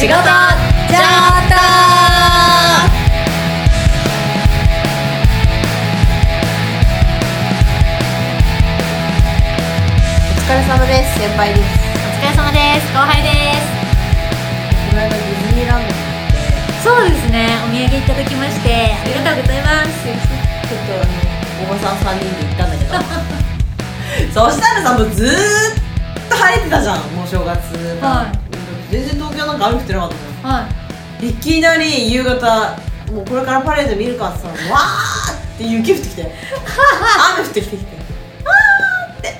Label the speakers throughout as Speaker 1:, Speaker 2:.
Speaker 1: 仕事じゃった
Speaker 2: お疲れ様です先輩です。
Speaker 1: お疲れ様です。後輩です。
Speaker 2: この間ディズニーランドに
Speaker 1: そうですね。お土産いただきましてありがとうございます。
Speaker 2: ちょっとあのおばさん3人で行ったんだけど。そしたらさもうずーっと晴れてたじゃん。もう正月
Speaker 1: は
Speaker 2: 全然東京なんか雨降ってなかったもん。
Speaker 1: はい。
Speaker 2: いきなり夕方もうこれからパレード見るかって言ったらわーって雪降ってきて。雨降ってきてきて。わーって。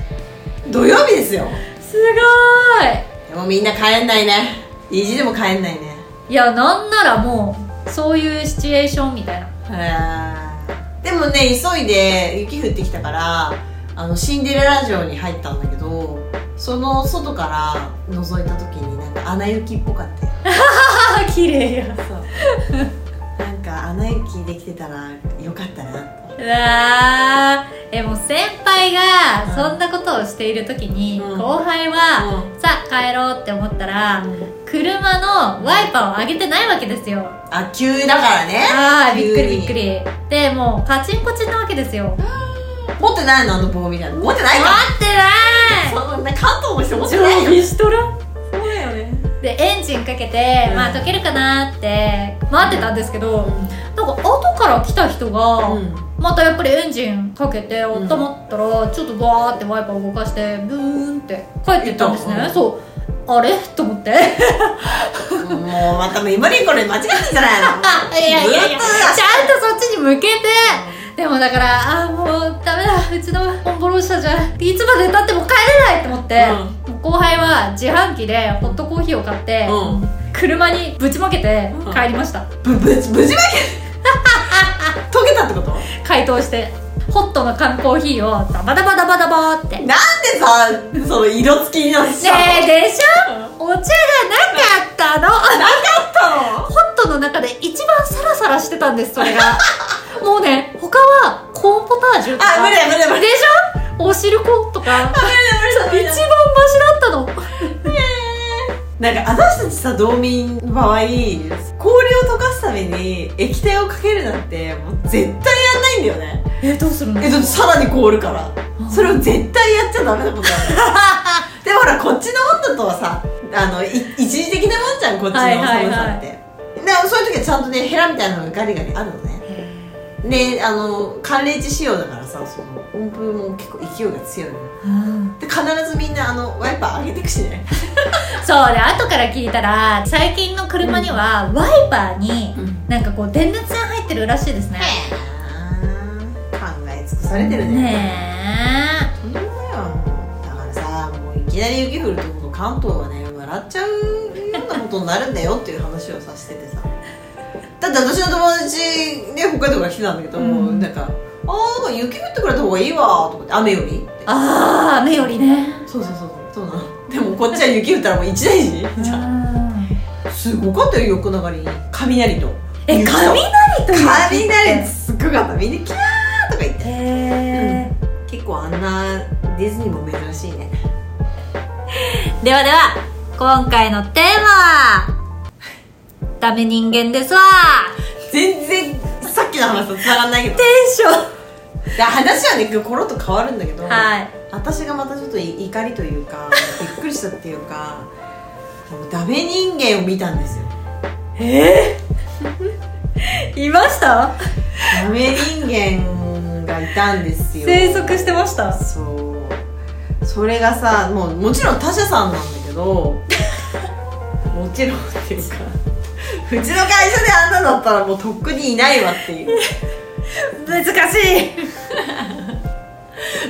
Speaker 2: 土曜日ですよ。
Speaker 1: すごーい。
Speaker 2: でもみんな帰んないね。意地でも帰んないね。
Speaker 1: いやなんならもうそういうシチュエーションみたいな。
Speaker 2: でもね急いで雪降ってきたからあのシンデレラ城に入ったんだけどその外から覗いた時になんか穴雪っぽかって
Speaker 1: あ綺麗や
Speaker 2: そうなんか穴雪できてたらよかったな
Speaker 1: うわえもう先輩がそんなことをしている時に、
Speaker 2: うん
Speaker 1: 後輩は、
Speaker 2: う
Speaker 1: さあ帰ろうって思ったら、
Speaker 2: うん
Speaker 1: 車のワイパーを上げてないわけですよ
Speaker 2: あ急だからね
Speaker 1: ああびっくりびっくりでもうカチンコチンなわけですよ
Speaker 2: 持ってないのあの棒みたいな持ってないか
Speaker 1: 待ってない
Speaker 2: そんな関東の人持ってないよ
Speaker 1: 常備しとらでエンジンかけて、
Speaker 2: うん。
Speaker 1: まあ溶けるかなって待ってたんですけど、なんか後から来た人が、
Speaker 2: うん。
Speaker 1: またやっぱりエンジンかけて温まったら、ちょっとバーってワイパー動かしてブーンって帰っていったんですね、そう。あれ？と思って。
Speaker 2: もうまたメモリーこれ間違ってんじゃないの？
Speaker 1: いやいやいや。ちゃんとそっちに向けて。でもだからああもうダメだ。うちのオンボロ車じゃいつまでたっても帰れないと思って、後輩は自販機でホットコーヒーを買って、
Speaker 2: うん。
Speaker 1: 車にぶちまけて帰りました、
Speaker 2: ぶぶ無事まけ？溶けたってこと？
Speaker 1: 解凍してホットの缶コーヒーをダバダバダバダバって。ね
Speaker 2: なんでさその色付きになっちゃう
Speaker 1: えでしょ？お茶がなかったの。
Speaker 2: なかったの？
Speaker 1: ホットの中で一番サラサラしてたんですそれが。もうね他はコーンポタージュとか。
Speaker 2: あ無理だ無理だ無理
Speaker 1: でしょ？お汁粉とか。一番マシだったの？
Speaker 2: なんか私たちさ道民の場合氷を溶かすために液体をかけるなんてもう絶対やんないんだよね。
Speaker 1: えどうするの？
Speaker 2: えだってさらに凍るから。それを絶対やっちゃダメなことある でもほらこっちの温度とはさあのい一時的なもんじゃんこっちの
Speaker 1: はい
Speaker 2: 寒さって、
Speaker 1: はいはい
Speaker 2: でそういう時はちゃんとねヘラみたいなのがガリガリあるのねであの寒冷地仕様だからさその温風も結構勢いが強いの。
Speaker 1: うん。
Speaker 2: で必ずみんなあのワイパー上げてくしね。
Speaker 1: そうで後から聞いたら最近の車にはワイパーに
Speaker 2: うん。
Speaker 1: なんかこう電熱線入ってるらしいですね。
Speaker 2: 考え尽くされてるね。
Speaker 1: ね
Speaker 2: 本当だよ。だからさもういきなり雪降るとこの関東はね笑っちゃうようなことになるんだよっていう話をさしててさだって私の友達ね北海道から来てたんだけど、
Speaker 1: うん。
Speaker 2: なんか「ああ雪降ってくれた方がいいわ」とかって雨より
Speaker 1: ああ雨よりね。
Speaker 2: そうそうそうそう。なのでもこっちは雪降ったらもう一大事。じゃんすごかったよ横流り雷と。
Speaker 1: え雷と
Speaker 2: 雷すっごかった。みんなキャーとか言って。
Speaker 1: へ
Speaker 2: 結構あんなディズニーも珍しいね。
Speaker 1: ーではでは今回のテーマは？ダメ人間ですわ。
Speaker 2: 全然さっきの話と繋がんないけど。
Speaker 1: テンショ
Speaker 2: で話はねコロッと変わるんだけど、
Speaker 1: ンはい。
Speaker 2: 私がまたちょっとい怒りというかびっくりしたっていうかダメ人間を見たんですよ。
Speaker 1: えー、いました？
Speaker 2: ダメ人間がいたんですよ。
Speaker 1: 生息してました？
Speaker 2: そう。それがさもうもちろん他社さんなんだけど もちろんっていうかうちの会社であんなだったらもうとっくにいないわっていう。
Speaker 1: 難しい。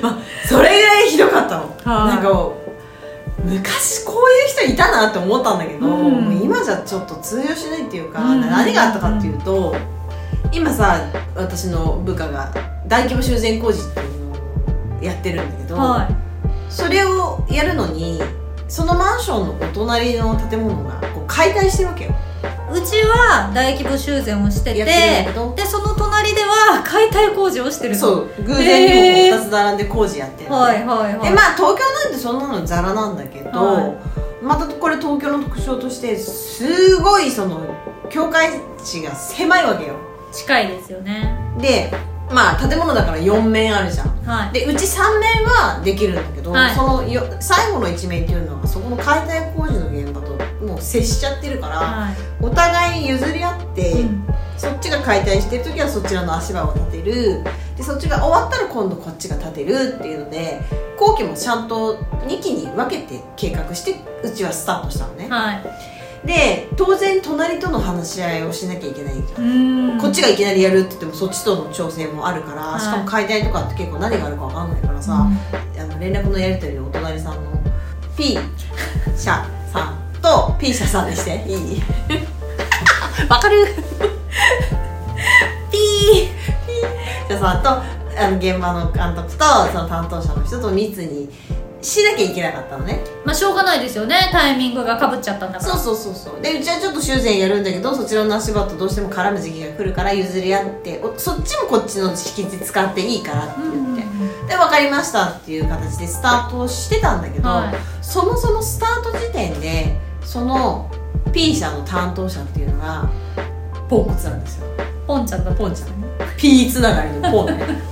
Speaker 2: まあそれぐらいひどかったの、
Speaker 1: はい。
Speaker 2: なんか昔こういう人いたなって思ったんだけど、
Speaker 1: うん。
Speaker 2: 今じゃちょっと通用しないっていうか、
Speaker 1: うん。
Speaker 2: 何があったかっていうと今さ私の部下が大規模修繕工事っていうのをやってるんだけど、
Speaker 1: は
Speaker 2: それをやるのにそのマンションのお隣の建物がこう解体してるわけよ。
Speaker 1: いうちは大規模修繕をしててでその隣では解体工事をしてるの
Speaker 2: そう偶然にも2つ並んで工事やってるのね
Speaker 1: はいはいはい。
Speaker 2: でまあ東京なんてそんなのザラなんだけど、
Speaker 1: はい。
Speaker 2: またこれ東京の特徴としてすごいその境界値が狭いわけよ。
Speaker 1: 近いですよね。
Speaker 2: でまあ建物だから4面あるじゃん。
Speaker 1: はい。
Speaker 2: でうち3面はできるんだけど、
Speaker 1: はい。
Speaker 2: そのよ最後の1面っていうのはそこの解体工事の現接しちゃってるから、
Speaker 1: はい。
Speaker 2: お互い譲り合って、
Speaker 1: うん。
Speaker 2: そっちが解体してる時はそちらの足場を立てる。でそっちが終わったら今度こっちが立てるっていうので工期もちゃんと2期に分けて計画してうちはスタートしたのね。
Speaker 1: はい。
Speaker 2: で当然隣との話し合いをしなきゃいけないこっちがいきなりやるって言ってもそっちとの調整もあるから、
Speaker 1: はい。
Speaker 2: しかも解体とかって結構何があるか分かんないからさ、あの連絡のやり取りでお隣さんの P 社さんと P 社さんにして。いい。わかる。
Speaker 1: ピ
Speaker 2: 社さんとあの現場の監督とその担当者の人と密にしなきゃいけなかったのね。
Speaker 1: ーまあしょうがないですよね。タイミングがかぶっちゃったんだから。
Speaker 2: そうそうそうそう。でうちはちょっと修繕やるんだけどそちらの足場とどうしても絡む時期が来るから譲り合っておそっちもこっちの敷地使っていいからって言って、
Speaker 1: うん
Speaker 2: で分かりましたっていう形でスタートしてたんだけど、
Speaker 1: はい。
Speaker 2: そもそもスタート時点でその P 社の担当者っていうのがポンコツなんですよ。
Speaker 1: ポンちゃんだ
Speaker 2: ポンちゃん。P つながりのポンね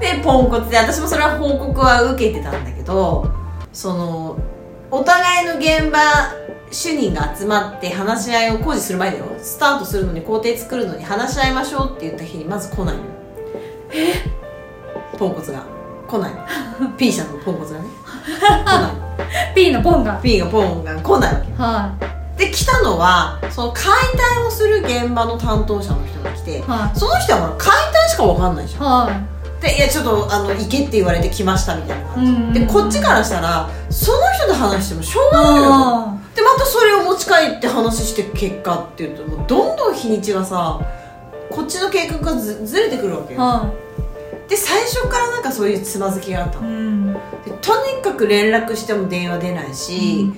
Speaker 2: でポンコツで私もそれは報告は受けてたんだけどそのお互いの現場主任が集まって話し合いを工事する前だよ。スタートするのに工程作るのに話し合いましょうって言った日にまず来ないのよ。ポンコツが。来ないの。P 社のポンコツがね。来ない
Speaker 1: P のポンが。
Speaker 2: P がポンが来ないわけ。よ
Speaker 1: は
Speaker 2: で来たのはその解体をする現場の担当者の人が来て
Speaker 1: い。は
Speaker 2: その人はほら解体しか分かんないじゃん。
Speaker 1: い。は
Speaker 2: でいやちょっとあの行けって言われて来ましたみたいな感じ、
Speaker 1: うん
Speaker 2: でこっちからしたらその人と話してもしょう
Speaker 1: い
Speaker 2: がないのよ。
Speaker 1: あ
Speaker 2: でまたそれを持ち帰って話して結果っていうともうどんどん日にちがさこっちの計画がずずれてくるわけよで最初からなんかそういうつまずきがあった
Speaker 1: い、う
Speaker 2: の
Speaker 1: ん、
Speaker 2: でとにかく連絡しても電話出ないし、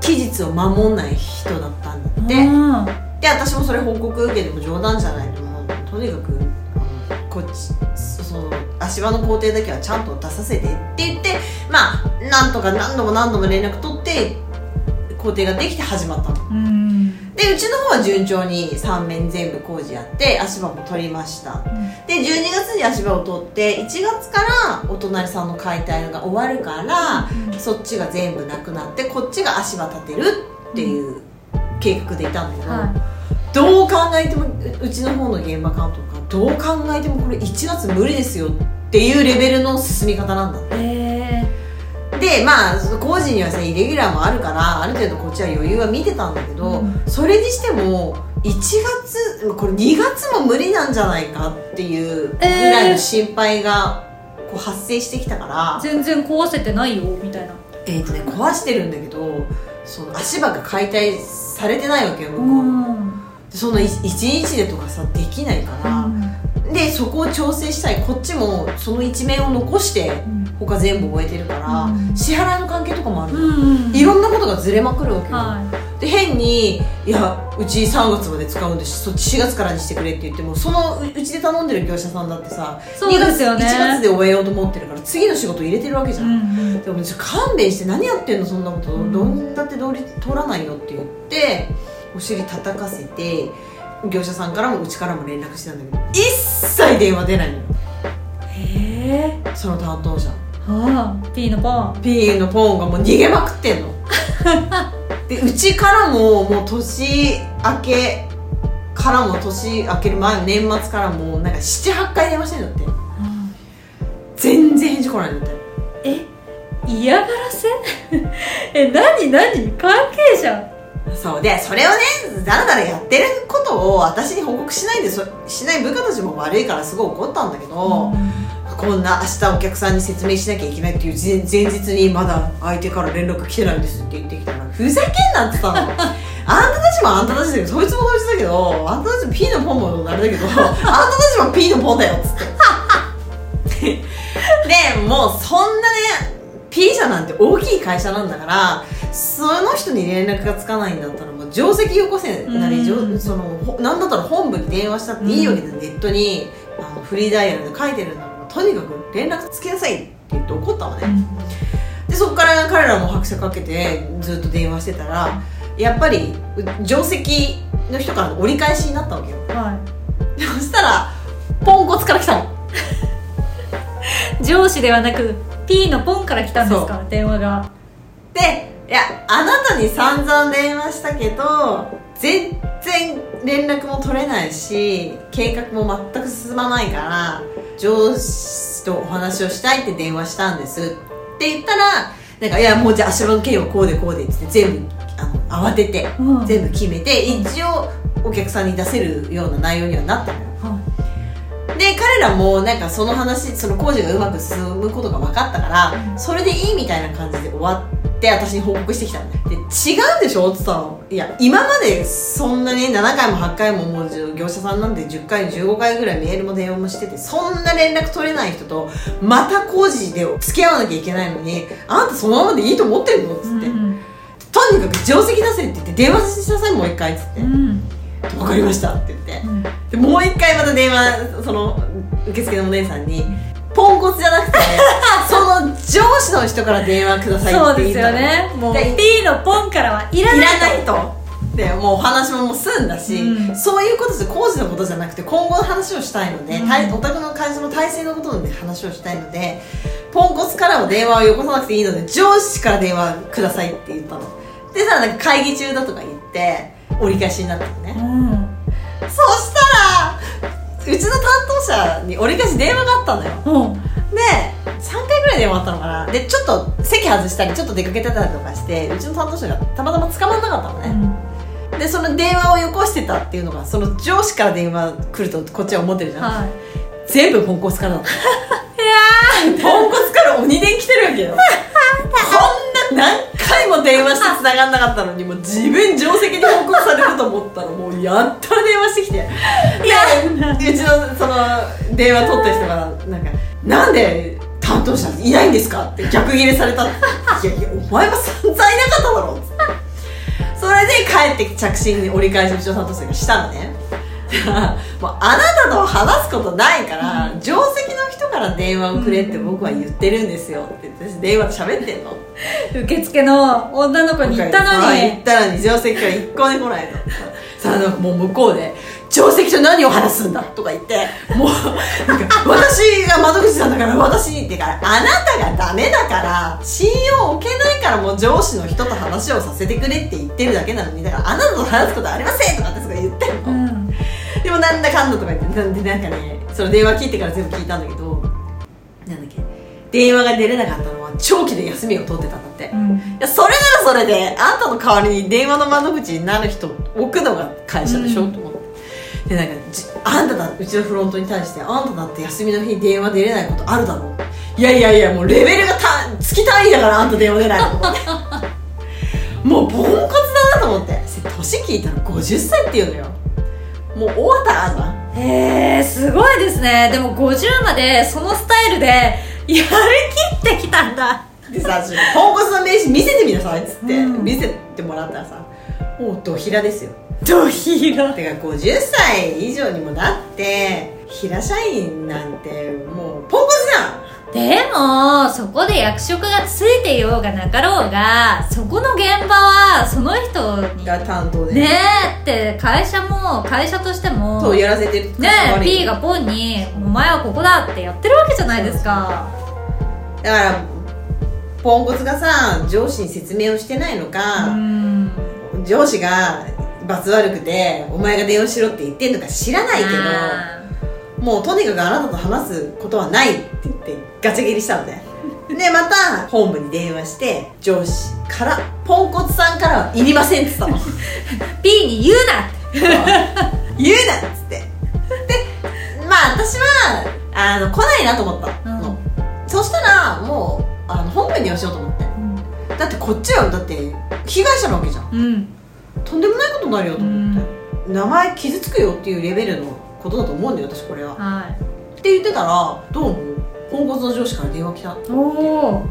Speaker 2: 期日を守んない人だったんだって、
Speaker 1: うん。
Speaker 2: で私もそれ報告受けても冗談じゃないでもうとにかくこっちそその足場の工程だけはちゃんと出させてって言ってまあなんとか何度も何度も連絡取って工程ができて始まったの。
Speaker 1: うん
Speaker 2: でうちの方は順調に3面全部工事やって足場も取りました。で12月に足場を取って1月からお隣さんの解体が終わるからそっちが全部なくなってこっちが足場立てるっていう計画でいたんだけど、
Speaker 1: は
Speaker 2: どう考えてもううちの方の現場監督がどう考えてもこれ1月無理ですよっていうレベルの進み方なんだって。
Speaker 1: いへ
Speaker 2: でまあ工事にはさイレギュラーもあるからある程度こっちは余裕は見てたんだけど、
Speaker 1: うん。
Speaker 2: それにしても1月これ2月も無理なんじゃないかっていうぐらいの心配がこう発生してきたから。
Speaker 1: ー、全然壊せてないよみたいな。
Speaker 2: えーとね、壊してるんだけどその足場が解体されてないわけよ向こう、
Speaker 1: うん。
Speaker 2: その1日でとかさできないから、でそこを調整したい。こっちもその一面を残して他全部終えてるから、
Speaker 1: うん。
Speaker 2: 支払いの関係とかもあるの、
Speaker 1: うん
Speaker 2: いろんなことがずれまくるわけよ、
Speaker 1: は
Speaker 2: で変に「いやうち3月まで使うんでそっち4月からにしてくれ」って言ってもそのううちで頼んでる業者さんだってさ
Speaker 1: そうですよね。
Speaker 2: 2月1月で終えようと思ってるから次の仕事入れてるわけじ
Speaker 1: い、
Speaker 2: ゃん、
Speaker 1: うん
Speaker 2: でも勘弁して何やってんのそんなこと、
Speaker 1: うん。
Speaker 2: どんだって通り通らないよって言ってお尻叩かせて業者さんからもうちからも連絡してたんだけど一切電話出ないの。よ
Speaker 1: へえ
Speaker 2: その担当者
Speaker 1: はあ P のポン。
Speaker 2: P のポンがもう逃げまくってんの。でうちからももう年明けからも年明ける前の年末からもうなんか78回電話してんだって。全然返事来ないんだって
Speaker 1: え嫌がらせ？え何？何？関係者？
Speaker 2: そうでそれをねだらだらやってることを私に報告しないでそしない部下たちも悪いからすごい怒ったんだけど、こんな明日お客さんに説明しなきゃいけないっていう前前日にまだ相手から連絡来てないんですって言ってきたらふざけんなってたのあんたたちもあんたたちだけどそいつもそいつだけど あんたたちも P のポンもあれだけどあんたたちも P のポンだよっつってでもうそんなね P 社なんて大きい会社なんだからその人に連絡がつかないんだったらもう定石よこせなり、
Speaker 1: うん。
Speaker 2: そのほなんだったら本部に電話したっていいわけで、ネットにあのフリーダイヤルで書いてるんだとにかく連絡つけなさいって言って怒ったのね、ででそこから彼らも拍車かけてずっと電話してたらやっぱり定石の人からの折り返しになったわけよ。
Speaker 1: は
Speaker 2: そしたらポンコツから来たの。
Speaker 1: い 上司ではなく P のポンから来たんですか？電話が。
Speaker 2: でいやあなたに散々電話したけど全然連絡も取れないし計画も全く進まないから上司とお話をしたいって電話したんですって言ったらなんかいやもうじゃあ足場の件はこうでこうでって全部あの慌てて
Speaker 1: うん。
Speaker 2: 全部決めて一応お客さんに出せるような内容にはなったので彼らもなんかその話その工事がうまく進むことが分かったからそれでいいみたいな感じで終わって私に報告してきたんで違うでしょ？って言ったの。いや今までそんなに7回も8回ももう業者さんなんで10回15回ぐらいメールも電話もしててそんな連絡取れない人とまた工事で付き合わなきゃいけないのにあんたそのままでいいと思ってるの？っつって、
Speaker 1: うん
Speaker 2: とにかく定石出せって言って電話しなさいもう一回っつって。
Speaker 1: うん「
Speaker 2: 分かりました」って言って。
Speaker 1: うん。
Speaker 2: でもう一回また電話その受付のお姉さんにポンコツじゃなくて その上司の人から電話ください
Speaker 1: そうですよ
Speaker 2: って言ったの。
Speaker 1: ね。もう
Speaker 2: で
Speaker 1: P のポンからはいらない
Speaker 2: いらないと。でもうお話ももう済んだし、
Speaker 1: うん。
Speaker 2: そういうことで工事のことじゃなくて今後の話をしたいので、
Speaker 1: うん。
Speaker 2: お宅の会社の体制のことで話をしたいのでポンコツからも電話をよこさなくていいので上司から電話くださいって言ったの。でさなんか会議中だとか言って折り返しになったのね。
Speaker 1: うん。
Speaker 2: そしたらうちの担当者に折り返し電話があったのよ。
Speaker 1: うん。
Speaker 2: で3回ぐらい電話あったのかな。でちょっと席外したりちょっと出かけてたりとかしてうちの担当者がたまたま捕まんなかったのね、でその電話をよこしてたっていうのがその上司から電話来るとこっちは思ってるじゃん、
Speaker 1: はい。
Speaker 2: 全部ポンコツからだった。ポンコツから鬼電来てるわけよ。こんな何回も電話して繋がんなかったのにもう自分定石に報告されると思ったらもうやったら電話してきて。いや うちのその電話取った人がなんか「なんで担当者いないんですか?」って逆ギレされた。って「いやいやお前は散々いなかっただろ」それで帰って着信に折り返しうちの担当者がしたのね もうあなたと話すことないから定石の人から電話をくれって僕は言ってるんですよ。って私電話で喋ってんの。
Speaker 1: 受付の女の子に言ったの
Speaker 2: はい言っ
Speaker 1: に
Speaker 2: たのに定石から一向に来ないとさあもう向こうで「定石と何を話すんだ」とか言ってもうなんか私が窓口なんだから私にってからあなたがダメだから信用を置けないからもう上司の人と話をさせてくれって言ってるだけなのにだからあなたと話すことありませんとかってすごい言ってんの、
Speaker 1: うん
Speaker 2: でもなんだかんだとか言ってなんでなんかねその電話聞いてから全部聞いたんだけどなんだっけ電話が出れなかったのは長期で休みを取ってたんだって、い
Speaker 1: うん。
Speaker 2: やそれならそれであんたの代わりに電話の窓口になる人を置くのが会社でしょ、
Speaker 1: うん
Speaker 2: と思って。でなんかじあんただうちのフロントに対してあんただって休みの日に電話出れないことあるだろういやいやいやもうレベルがた月単位だからあんた電話出ないのと思って。もうポンコツだなと思って。年聞いたら50歳っていうのよもう終わったなじゃん
Speaker 1: へえすごいですね。でも50までそのスタイルでやりきってきたんだ。
Speaker 2: でさポンコツの名刺見せてみなさいっつって、
Speaker 1: うん。
Speaker 2: 見せてもらったらさもうドヒラですよ。
Speaker 1: ドヒーロ
Speaker 2: てか50歳以上にもなって平社員なんてもうポンコツじゃん
Speaker 1: でもそこで役職がついていようがなかろうがそこの現場はその人に
Speaker 2: が担当で。
Speaker 1: ねえって会社も会社としても
Speaker 2: そうやらせてる。
Speaker 1: ねえ P がポンに「お前はここだ」ってやってるわけじゃないですか。
Speaker 2: だからポンコツがさ上司に説明をしてないの
Speaker 1: う
Speaker 2: か、
Speaker 1: ん。
Speaker 2: 上司が罰悪くてお前が電話しろって言ってんのか知らないけど
Speaker 1: あ
Speaker 2: もうとにかくあなたと話すことはないって言ってガチャ切りしたのね。でまた本部に電話して上司からポンコツさんからはいりませんって言ったの。
Speaker 1: ー P に言うな
Speaker 2: 言うなっつって。でまあ私はあの来ないなと思ったの、
Speaker 1: うん。
Speaker 2: そしたらもうあの本部に電話しようと思って。だってこっちはだって被害者なわけじゃん。
Speaker 1: うん。
Speaker 2: とんでもないことになるよと思って、名前傷つくよっていうレベルのことだと思うんだよ私これは。
Speaker 1: は
Speaker 2: って言ってたらどうもポンコツの上司から電話来た。
Speaker 1: いおお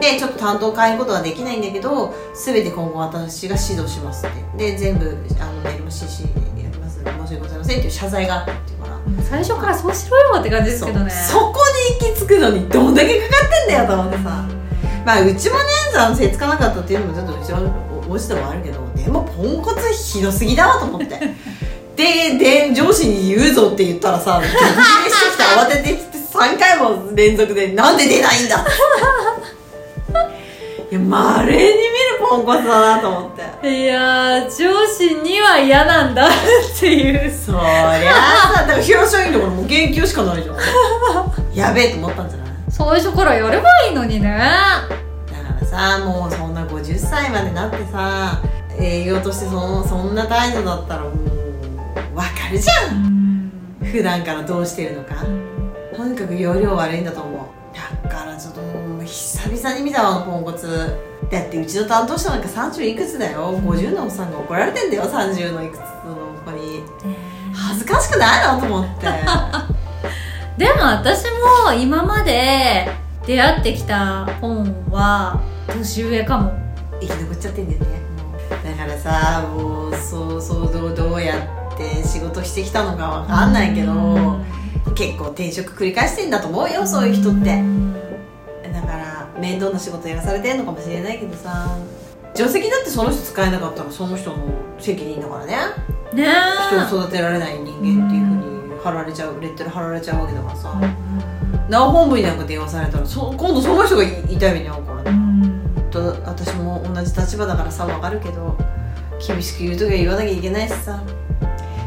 Speaker 2: でちょっと担当変えることはできないんだけど全て今後私が指導しますって。で全部あのメールも CC でやります。申し訳ございませんっていう謝罪があったっていうから。
Speaker 1: 最初からそうしろよって感じですけどね。
Speaker 2: そこに行き着くのにどんだけかかってんだよと思ってさ。まあうちもねあのせつかなかったっていうのもちょっとうちのお家でもあるけどでもポンコツひどすぎだわと思ってでで上司に言うぞって言ったらさ 激励してきて慌ててきて3回も連続で「なんで出ないんだ!」いやまれに見るポンコツだなと思って。
Speaker 1: いやー上司には嫌なんだっていう。
Speaker 2: そりゃあさだから平社員だからもう減給しかないじゃん。やべえと思ったんじゃない？
Speaker 1: 最初からやればいいのにね。
Speaker 2: だからさもうそんな50歳までなってさ営業としてそのそんな態度だったらもう分かるじゃん。普段からどうしてるのか。とにかく容量悪いんだと思う。だからちょっともう久々に見たわポンコツ。だってうちの担当者なんか30いくつだよ。50のおっさんが怒られてんだよ30のいくつの子に。恥ずかしくないのと思って。
Speaker 1: でも私も今まで出会ってきた本は年上かも。
Speaker 2: 生き残っちゃってんだよね。だからさもうそうそうどうどうやって仕事してきたのかわかんないけど結構転職繰り返してんだと思うよそういう人って。だから面倒な仕事やらされてんのかもしれないけどさ。定石だってその人使えなかったらその人の責任だからね。
Speaker 1: ねえ。
Speaker 2: 人を育てられない人間っていうふうに貼られちゃうレッテル貼られちゃうわけだからさ。なお本部になんか電話されたらそ今度その人が痛い目に遭うから。ねと私も同じ立場だからさ分かるけど厳しく言う時は言わなきゃいけないしさ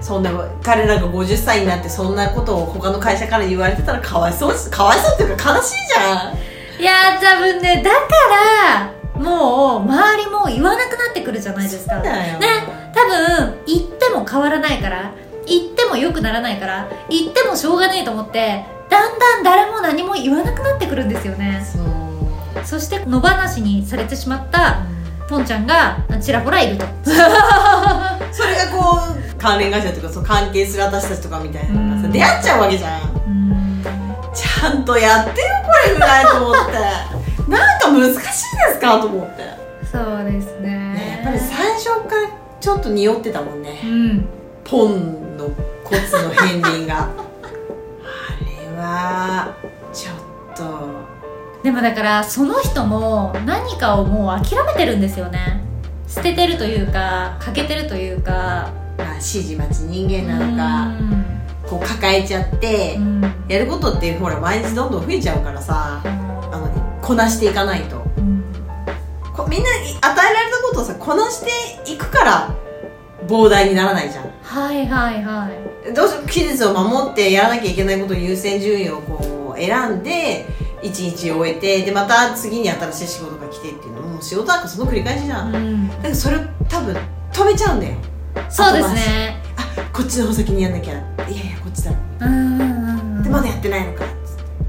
Speaker 2: そんな彼らが50歳になってそんなことを他の会社から言われてたらかわいそうしかわいそうっていうか悲しいじゃん。
Speaker 1: いや多分ねだからもう周りも言わなくなってくるじゃないですか。
Speaker 2: だよ
Speaker 1: ね多分言っても変わらないから言っても良くならないから言ってもしょうがねえと思ってだんだん誰も何も言わなくなってくるんですよね。
Speaker 2: そう。
Speaker 1: そして野放しにされてしまったポンちゃんがちらほらいると。
Speaker 2: それがこう関連会社とかそう関係する私たちとかみたいなのがさ
Speaker 1: うん。
Speaker 2: 出会っちゃうわけじゃん。ちゃんとやってよこれぐらいと思って。なんか難しいですかと思って、
Speaker 1: そうですね。
Speaker 2: ね、やっぱり最初からちょっと匂ってたもんね。
Speaker 1: うん。
Speaker 2: ポンのコツの片鱗が。あれはちょっと
Speaker 1: でもだからその人も何かをもう諦めてるんですよね。捨ててるというか欠けてるというか。
Speaker 2: まあ指示待ち人間なのか
Speaker 1: うん。
Speaker 2: こう抱えちゃって
Speaker 1: うん。
Speaker 2: やることってほら毎日どんどん増えちゃうからさあのこなしていかないと。
Speaker 1: うん。
Speaker 2: こみんなに与えられたことをさこなしていくから膨大にならないじゃん。
Speaker 1: はいはいはい。
Speaker 2: どうしよう期日を守ってやらなきゃいけないことを優先順位をこう選んで一日終えてでまた次に新しい仕事が来てっていうのもう仕事なんかその繰り返しじゃん、だ
Speaker 1: うん。
Speaker 2: からそれを多分止めちゃうんだよ。
Speaker 1: そうですね。
Speaker 2: あこっちの方先にやんなきゃ。いやいやこっちだ。でまだやってないのか。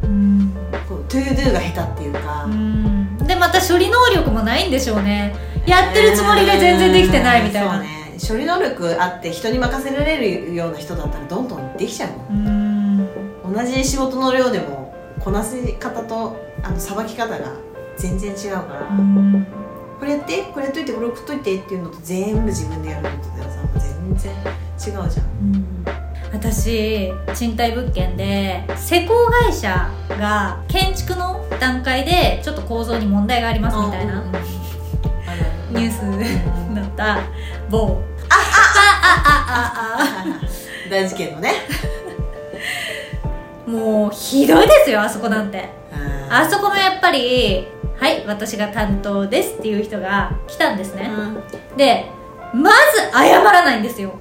Speaker 1: うん
Speaker 2: こう to do が下手っていうか、
Speaker 1: うん。でまた処理能力もないんでしょうね。やってるつもりが全然できてないみたいな。
Speaker 2: そうね。処理能力あって人に任せられるような人だったらどんどんできちゃうもん。同じ仕事の量でもこなせ方とあのさばき方が全然違うから、
Speaker 1: うん。
Speaker 2: これやってこれやっといてこれ送っといてっていうのと全部自分でやるのとではさ全然違うじゃん。
Speaker 1: うん。私賃貸物件で施工会社が建築の段階でちょっと構造に問題がありますみたいな ニュースだった某。ああああああ
Speaker 2: 大事件のね。
Speaker 1: あもうひどいですよあそこなんて。あそこもやっぱりはい私が担当ですっていう人が来たんですね、
Speaker 2: うん。
Speaker 1: でまず謝らないんですよ。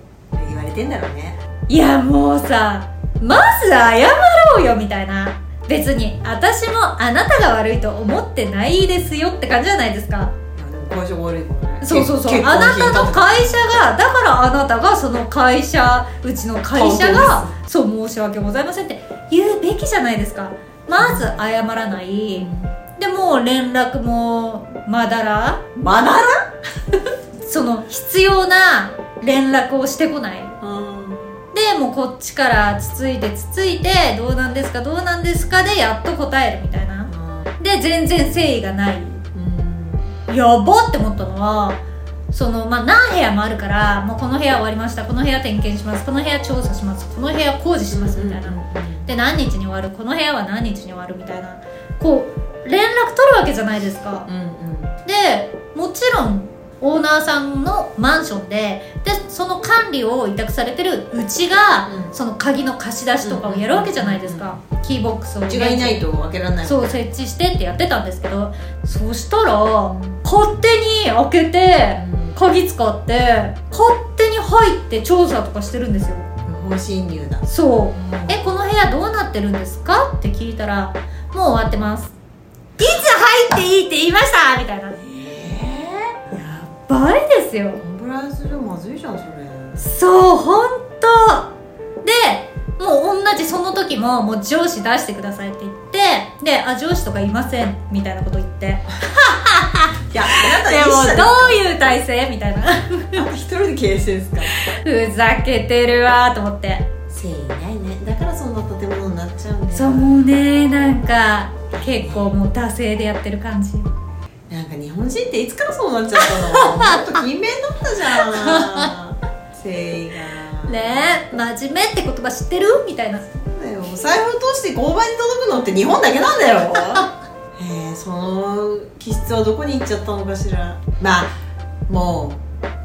Speaker 2: 言われてんだろうね。
Speaker 1: いやもうさまず謝ろうよみたいな。別に私もあなたが悪いと思ってないですよって感じじゃないですか。
Speaker 2: いやでも会社が悪いからね
Speaker 1: そうそうそう。あなたの会社がだからあなたがその会社うちの会社がそう申し訳ございませんって言うべきじゃないですか。まず謝らない。でもう連絡もまだら？
Speaker 2: まだら？
Speaker 1: その必要な連絡をしてこない。でもうこっちからつついてつついてどうなんですかどうなんですかでやっと答えるみたいな。で全然誠意がないやばって思ったのはそのまあ何部屋もあるからもうこの部屋終わりましたこの部屋点検しますこの部屋調査しますこの部屋工事しますみたいな。で何日に終わるこの部屋は何日に終わるみたいな。こう連絡取るわけじゃないですか。
Speaker 2: うんうん。
Speaker 1: でもちろんオーナーさんのマンションででその管理を委託されてるうちが、
Speaker 2: うん。
Speaker 1: その鍵の貸し出しとかをやるわけじゃないですか、キーボックスを
Speaker 2: うちがいないと開けられない。
Speaker 1: そう設置してってやってたんですけどそしたら勝手に開けて
Speaker 2: うん。
Speaker 1: 鍵使って勝手に入って調査とかしてるんですよ。
Speaker 2: 不法侵入だ。
Speaker 1: そう「えこの部屋どうなってるんですか?」って聞いたら「もう終わってます」「いつ入っていいって言いました!」みたいなやばいですよ。
Speaker 2: コンプライアンス上まずいじゃんそれ。
Speaker 1: そう本当でもう同じその時ももう上司出してくださいって言ってで「あ上司とかいません」みたいなこと言って。
Speaker 2: いやあなた
Speaker 1: でもどういう体制？みたいな。
Speaker 2: 一人で経営してるんですか？
Speaker 1: ふざけてるわと思って。
Speaker 2: せいないね。だからそんな建物になっちゃうんだよ。
Speaker 1: そうもうねなんか結構もう惰性でやってる感じ
Speaker 2: なんか日本人っていつからそうなっちゃったの？もっと勤勉だったじゃん。せいが。
Speaker 1: ねえ真面目って言葉知ってる？みたいな。
Speaker 2: だよお財布通して交番に届くのって日本だけなんだよ。えー、その気質はどこに行っちゃったのかしら。まあも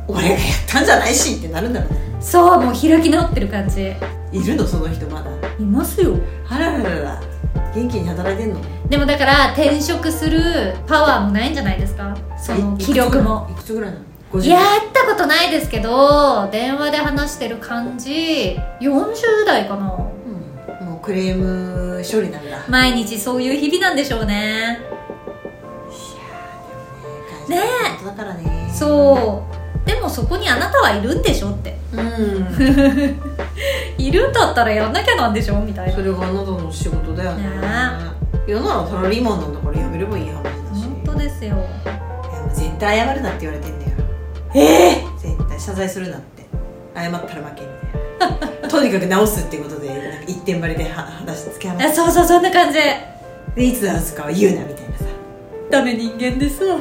Speaker 2: う俺がやったんじゃないしってなるんだろうね。
Speaker 1: そうもう開き直ってる感じ。
Speaker 2: いるの？その人まだ。
Speaker 1: いますよ。
Speaker 2: あらららら元気に働いてんの？
Speaker 1: でもだから転職するパワーもないんじじゃないですか？その気力も。
Speaker 2: いくつぐらいなの？50
Speaker 1: やったことないですけど電話で話してる感じ40代かな。
Speaker 2: うん。もうクレーム処理なんだ。
Speaker 1: 毎日そういう日々なんでしょうね。
Speaker 2: ね
Speaker 1: ね
Speaker 2: え。だからね。
Speaker 1: そう。でもそこにあなたはいるんでしょって。
Speaker 2: うん
Speaker 1: いるんだったらやんなきゃなんでしょ？みたいな。
Speaker 2: それがあなたの仕事だよね。
Speaker 1: ね
Speaker 2: 世の中サラリーマンなんだからやめればいい話だし
Speaker 1: 本当ですよ。
Speaker 2: 絶対謝るなって言われてんだよ。
Speaker 1: ええ
Speaker 2: 絶対謝罪するなって。謝ったら負けみたいな。とにかく直すってことでなんか一点張りでは話突き放
Speaker 1: そうそうそんな感じ。
Speaker 2: でいつ直すかは言うなみたいなさ。
Speaker 1: ダメ人間ですわ。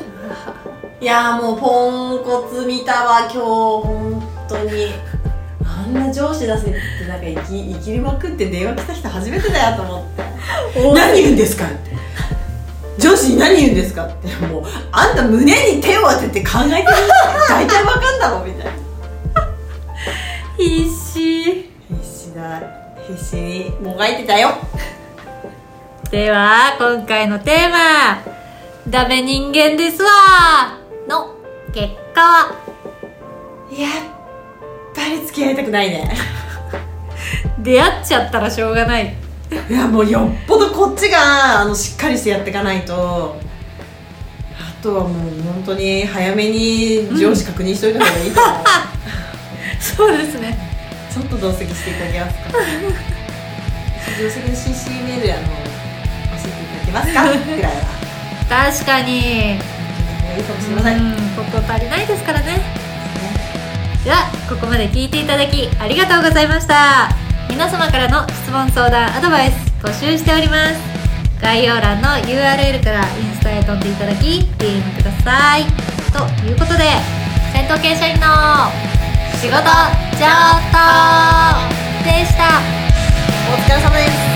Speaker 2: いやーもうポンコツ見たわ今日。本当に。あんな上司出せってなんか生き生きりまくって電話来た人初めてだよと思って。何言うんですかって。上司に何言うんですかって。もうあんた胸に手を当てて考えてる大体わかんだろみたいな。
Speaker 1: 必死。
Speaker 2: 必死だ。必死にもがいてたよ。
Speaker 1: では今回のテーマ「ダメ人間ですわ」の結果は。
Speaker 2: やっぱり付き合いたくないね。
Speaker 1: 出会っちゃったらしょうがない。
Speaker 2: いやもうよっぽどこっちがあのしっかりしてやっていかないと。あとはもう本当に早めに上司確認しといた方がいいと思う、
Speaker 1: そうですね。
Speaker 2: ちょっと同席していただけますか？同席の CC メールあの教えていただけますか？ぐらいは。
Speaker 1: 確かに。
Speaker 2: いいかもしれません、
Speaker 1: うんこと足りないですからねではここまで聞いていただきありがとうございました。皆様からの質問相談アドバイス募集しております。概要欄の URL からインスタへ飛んでいただき DM くださいということで戦闘系社員の仕事上等でした。
Speaker 2: お疲れ様です。